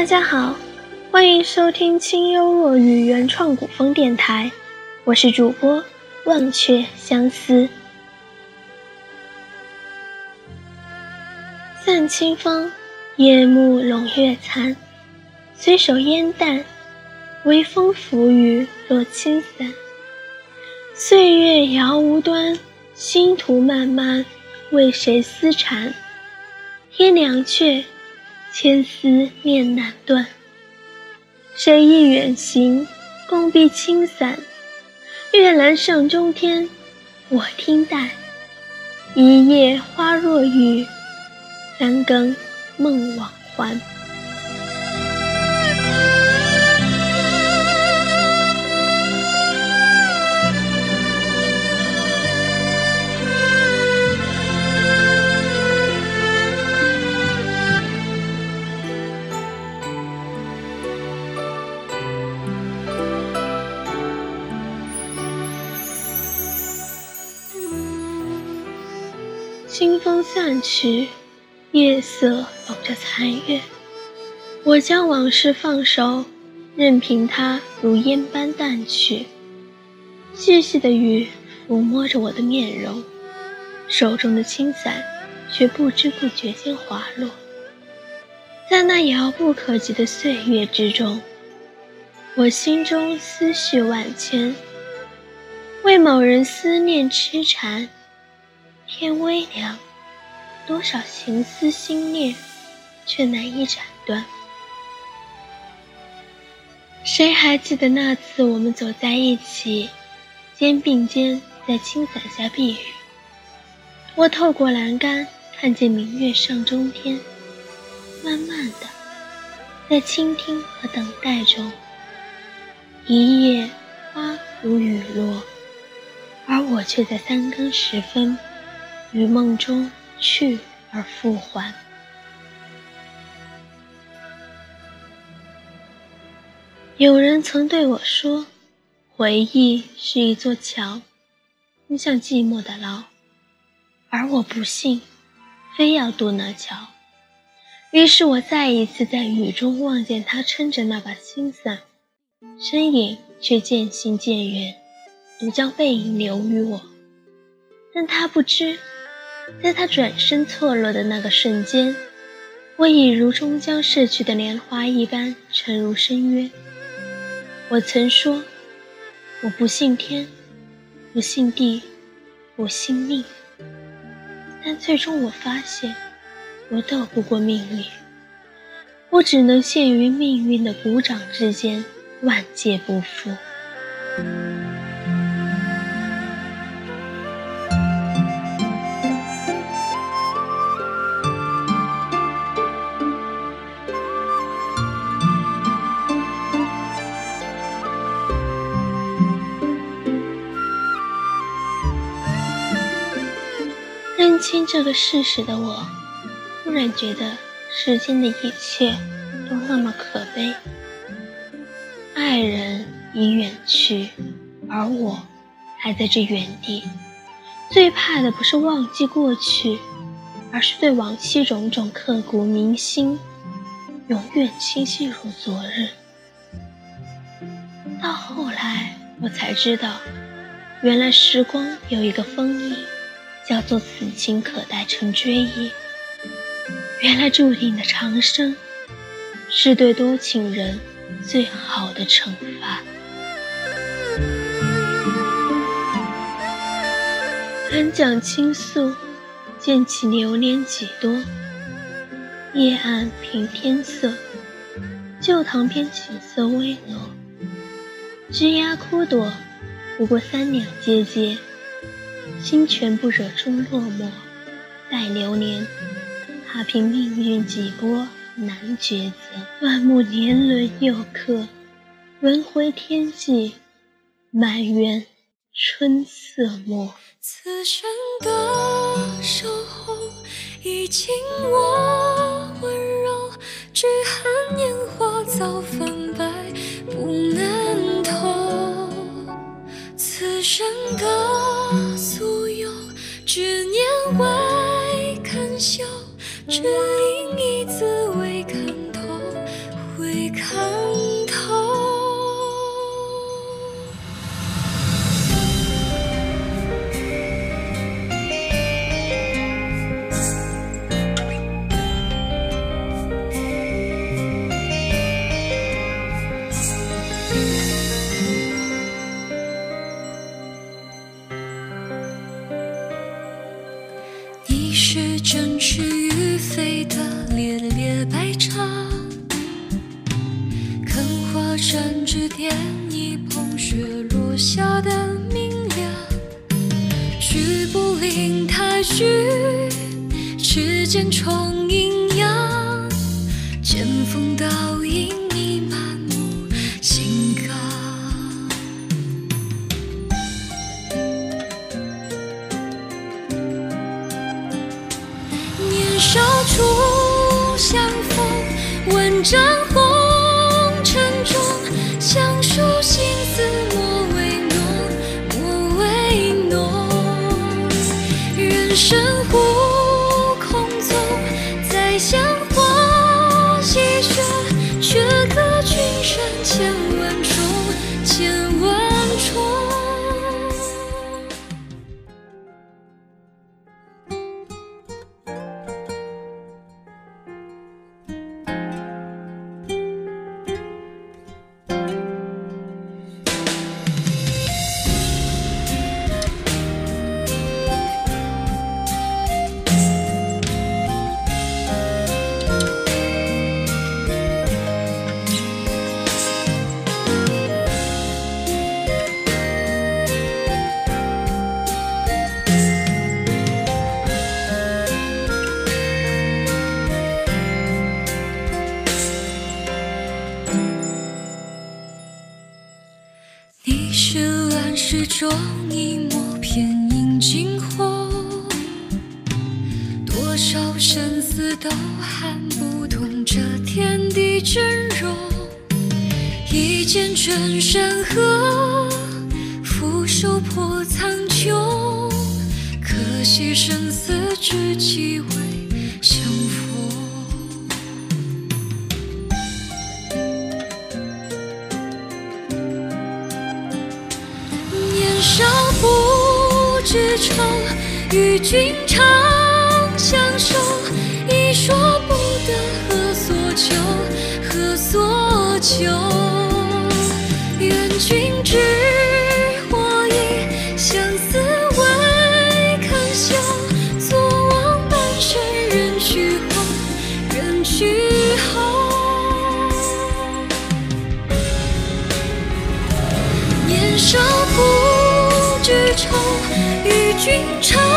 大家好，欢迎收听清幽若雨原创古风电台，我是主播忘却相思。散清风，夜幕笼月残，随手烟淡，微风拂雨落青伞。岁月遥无端，星途漫漫，为谁思缠？天凉却。千思念难断，谁亦远行，共避青伞。月阑上中天，我听待。一夜花若雨，三更梦往还。风散去，夜色笼着残月。我将往事放手，任凭它如烟般淡去。细细的雨抚摸着我的面容，手中的青伞却不知不觉间滑落。在那遥不可及的岁月之中，我心中思绪万千，为某人思念痴缠。天微凉，多少情思心念，却难以斩断。谁还记得那次我们走在一起，肩并肩在青伞下避雨？我透过栏杆看见明月上中天，慢慢的，在倾听和等待中，一夜花如雨落，而我却在三更时分。于梦中去而复还。有人曾对我说：“回忆是一座桥，通向寂寞的牢。”而我不信，非要渡那桥。于是我再一次在雨中望见他撑着那把青伞，身影却渐行渐远，独将背影留于我。但他不知。在他转身错落的那个瞬间，我已如终将逝去的莲花一般沉入深渊。我曾说，我不信天，不信地，不信命。但最终我发现，我斗不过命运，我只能陷于命运的鼓掌之间，万劫不复。清这个事实的我，突然觉得世间的一切都那么可悲。爱人已远去，而我还在这原地。最怕的不是忘记过去，而是对往昔种种刻骨铭心，永远清晰如昨日。到后来，我才知道，原来时光有一个封印。叫做此情可待成追忆。原来注定的长生，是对多情人最好的惩罚。安讲倾诉，见起流年几多。夜暗凭天色，旧堂边景色微落。枝桠枯朵，不过三两阶阶。心全不惹终落寞，待流年，踏平命运几波难抉择。万木年轮又刻，轮回天际，满园春色没。此生的守候，已经我温柔，只恨年华早分白，不能透。此生的。袖，只因一字未肯山之巅一捧雪落下的明亮。举步临太虚，指尖重中一抹片影惊鸿，多少生死都撼不动这天地真容。一剑震山河，俯首破苍穹。可惜生死之机不知愁，与君长相守，已说不得何所求，何所求？愿君知君臣